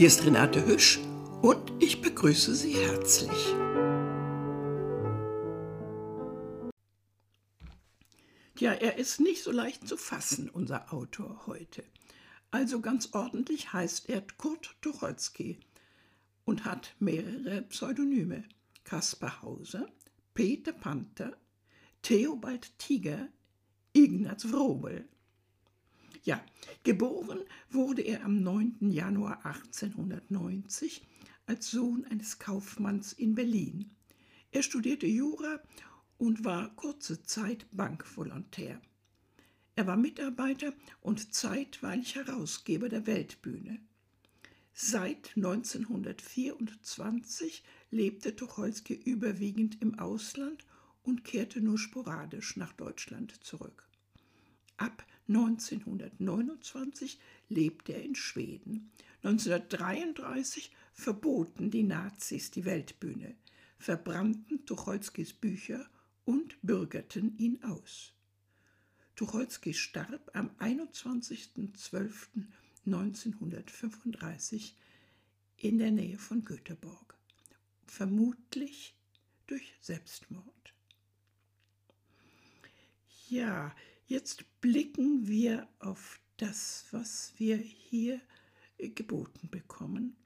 Hier ist Renate Hüsch und ich begrüße Sie herzlich. Ja, er ist nicht so leicht zu fassen, unser Autor heute. Also ganz ordentlich heißt er Kurt Tucholsky und hat mehrere Pseudonyme. Kaspar Hauser, Peter Panther, Theobald Tiger, Ignaz Wrobel. Ja, geboren wurde er am 9. Januar 1890 als Sohn eines Kaufmanns in Berlin. Er studierte Jura und war kurze Zeit Bankvolontär. Er war Mitarbeiter und zeitweilig Herausgeber der Weltbühne. Seit 1924 lebte Tucholsky überwiegend im Ausland und kehrte nur sporadisch nach Deutschland zurück. Ab 1929 lebte er in Schweden. 1933 verboten die Nazis die Weltbühne, verbrannten Tucholskys Bücher und bürgerten ihn aus. Tucholsky starb am 21.12.1935 in der Nähe von Göteborg, vermutlich durch Selbstmord. Ja, jetzt blicken wir auf das, was wir hier geboten bekommen.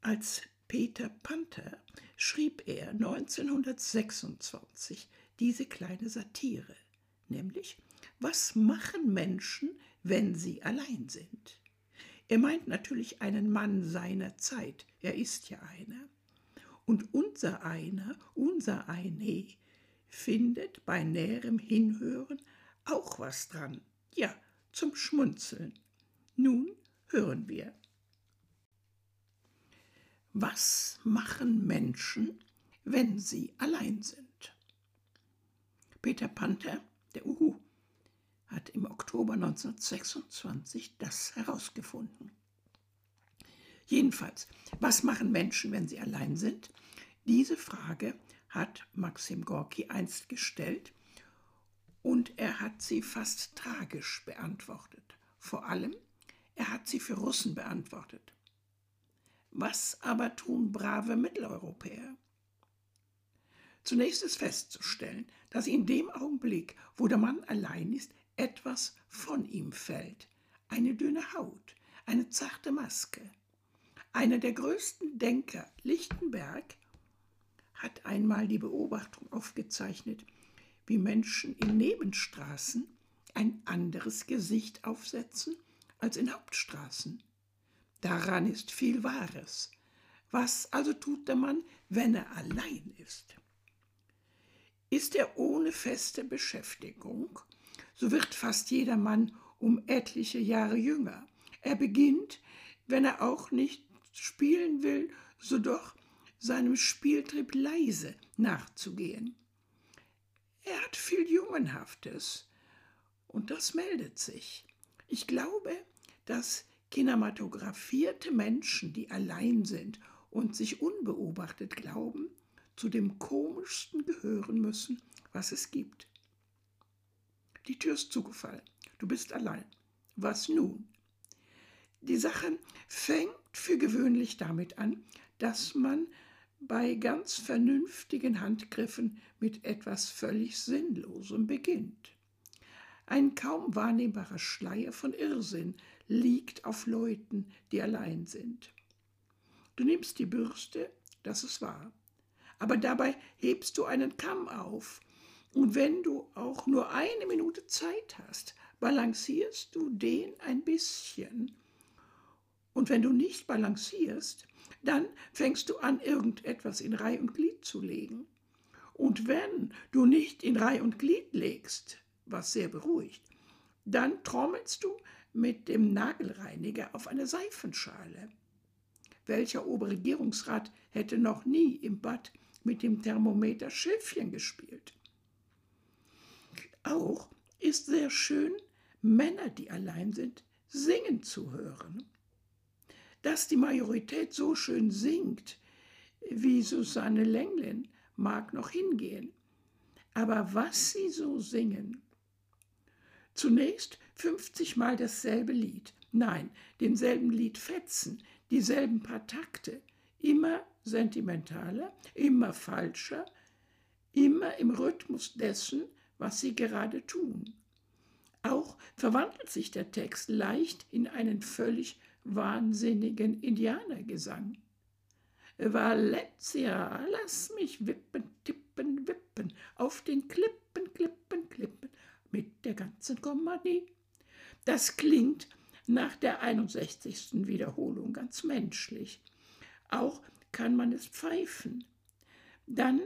Als Peter Panther schrieb er 1926 diese kleine Satire nämlich was machen Menschen, wenn sie allein sind? Er meint natürlich einen Mann seiner Zeit, er ist ja einer. Und unser einer, unser eine, findet bei näherem Hinhören auch was dran, ja, zum Schmunzeln. Nun hören wir. Was machen Menschen, wenn sie allein sind? Peter Panther der Uhu hat im Oktober 1926 das herausgefunden. Jedenfalls, was machen Menschen, wenn sie allein sind? Diese Frage hat Maxim Gorki einst gestellt und er hat sie fast tragisch beantwortet. Vor allem, er hat sie für Russen beantwortet. Was aber tun brave Mitteleuropäer? Zunächst ist festzustellen, dass in dem Augenblick, wo der Mann allein ist, etwas von ihm fällt. Eine dünne Haut, eine zarte Maske. Einer der größten Denker, Lichtenberg, hat einmal die Beobachtung aufgezeichnet, wie Menschen in Nebenstraßen ein anderes Gesicht aufsetzen als in Hauptstraßen. Daran ist viel Wahres. Was also tut der Mann, wenn er allein ist? Ist er ohne feste Beschäftigung, so wird fast jeder Mann um etliche Jahre jünger. Er beginnt, wenn er auch nicht spielen will, so doch seinem Spieltrieb leise nachzugehen. Er hat viel Jungenhaftes und das meldet sich. Ich glaube, dass kinematografierte Menschen, die allein sind und sich unbeobachtet glauben, zu dem komischsten gehören müssen, was es gibt. Die Tür ist zugefallen. Du bist allein. Was nun? Die Sache fängt für gewöhnlich damit an, dass man bei ganz vernünftigen Handgriffen mit etwas völlig Sinnlosem beginnt. Ein kaum wahrnehmbarer Schleier von Irrsinn liegt auf Leuten, die allein sind. Du nimmst die Bürste, das ist wahr aber dabei hebst du einen Kamm auf. Und wenn du auch nur eine Minute Zeit hast, balancierst du den ein bisschen. Und wenn du nicht balancierst, dann fängst du an, irgendetwas in Reih und Glied zu legen. Und wenn du nicht in Reih und Glied legst, was sehr beruhigt, dann trommelst du mit dem Nagelreiniger auf eine Seifenschale. Welcher Oberregierungsrat hätte noch nie im Bad mit dem Thermometer Schiffchen gespielt. Auch ist sehr schön, Männer, die allein sind, singen zu hören. Dass die Majorität so schön singt wie Susanne Lenglin, mag noch hingehen. Aber was sie so singen, Zunächst 50 Mal dasselbe Lied. Nein, denselben Lied fetzen, dieselben paar Takte, immer sentimentaler, immer falscher, immer im Rhythmus dessen, was sie gerade tun. Auch verwandelt sich der Text leicht in einen völlig wahnsinnigen Indianergesang. Valencia, lass mich wippen, tippen, wippen, auf den Klippen, Klippen, Klippen, mit der ganzen Kompanie. Das klingt nach der 61. Wiederholung ganz menschlich. Auch kann man es pfeifen. Dann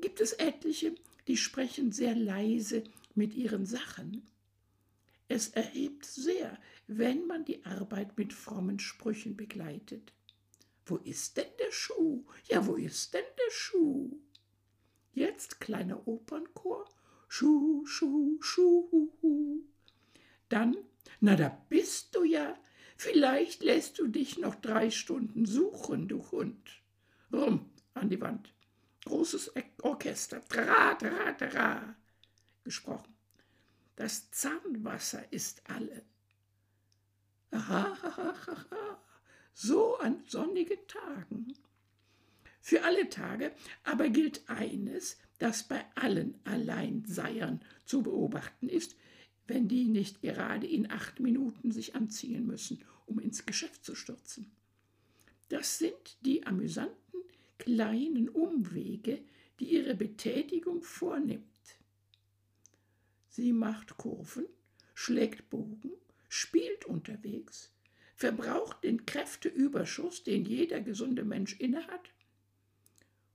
gibt es etliche, die sprechen sehr leise mit ihren Sachen. Es erhebt sehr, wenn man die Arbeit mit frommen Sprüchen begleitet. Wo ist denn der Schuh? Ja, wo ist denn der Schuh? Jetzt kleiner Opernchor. Schuh, Schuh, Schuh. Dann, na da bist du ja. Vielleicht lässt du dich noch drei Stunden suchen, du Hund. Rum an die Wand. Großes Orchester. Tra, tra, tra. Gesprochen. Das Zahnwasser ist alle. So an sonnigen Tagen. Für alle Tage aber gilt eines, das bei allen Alleinseiern zu beobachten ist, wenn die nicht gerade in acht Minuten sich anziehen müssen, um ins Geschäft zu stürzen. Das sind die amüsanten kleinen Umwege, die ihre Betätigung vornimmt. Sie macht Kurven, schlägt Bogen, spielt unterwegs, verbraucht den Kräfteüberschuss, den jeder gesunde Mensch innehat.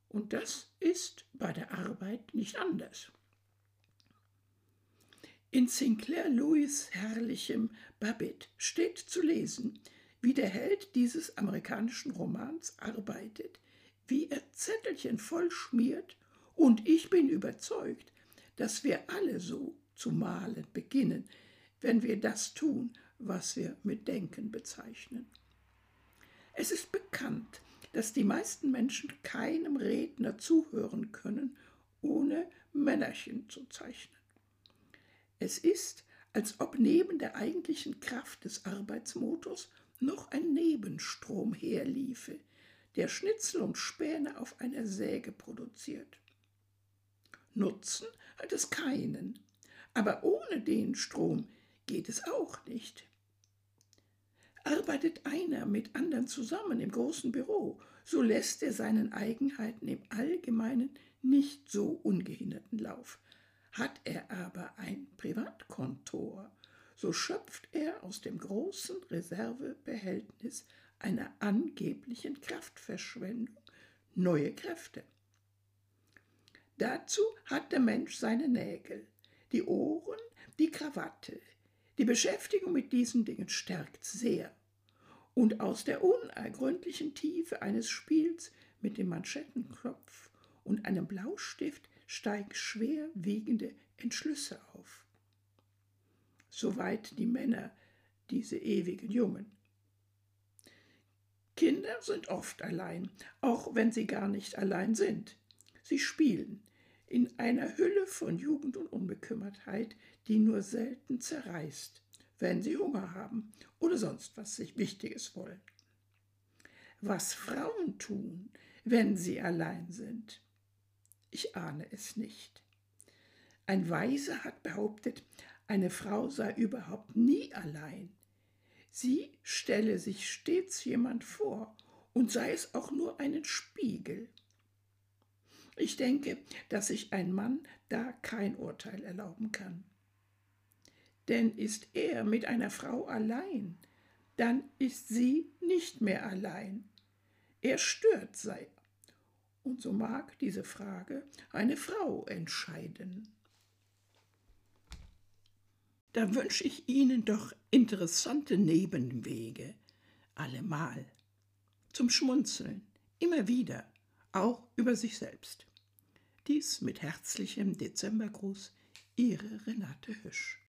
Und das ist bei der Arbeit nicht anders. In Sinclair Lewis herrlichem Babbitt steht zu lesen, wie der Held dieses amerikanischen Romans arbeitet, wie er Zettelchen voll schmiert, und ich bin überzeugt, dass wir alle so zu malen beginnen, wenn wir das tun, was wir mit Denken bezeichnen. Es ist bekannt, dass die meisten Menschen keinem Redner zuhören können, ohne Männerchen zu zeichnen. Es ist, als ob neben der eigentlichen Kraft des Arbeitsmotors noch ein Nebenstrom herliefe, der Schnitzel und Späne auf einer Säge produziert. Nutzen hat es keinen, aber ohne den Strom geht es auch nicht. Arbeitet einer mit anderen zusammen im großen Büro, so lässt er seinen Eigenheiten im Allgemeinen nicht so ungehinderten Lauf. Hat er aber ein Privatkontor, so schöpft er aus dem großen Reservebehältnis einer angeblichen Kraftverschwendung neue Kräfte. Dazu hat der Mensch seine Nägel, die Ohren, die Krawatte. Die Beschäftigung mit diesen Dingen stärkt sehr. Und aus der unergründlichen Tiefe eines Spiels mit dem Manschettenknopf und einem Blaustift steigen schwerwiegende Entschlüsse auf. Soweit die Männer, diese ewigen Jungen. Kinder sind oft allein, auch wenn sie gar nicht allein sind. Sie spielen in einer Hülle von Jugend und Unbekümmertheit, die nur selten zerreißt, wenn sie Hunger haben oder sonst was sich Wichtiges wollen. Was Frauen tun, wenn sie allein sind, ich ahne es nicht. Ein Weiser hat behauptet, eine Frau sei überhaupt nie allein. Sie stelle sich stets jemand vor und sei es auch nur einen Spiegel. Ich denke, dass sich ein Mann da kein Urteil erlauben kann. Denn ist er mit einer Frau allein, dann ist sie nicht mehr allein. Er stört sei und so mag diese Frage eine Frau entscheiden. Da wünsche ich Ihnen doch interessante Nebenwege, allemal, zum Schmunzeln, immer wieder, auch über sich selbst. Dies mit herzlichem Dezembergruß, Ihre Renate Hüsch.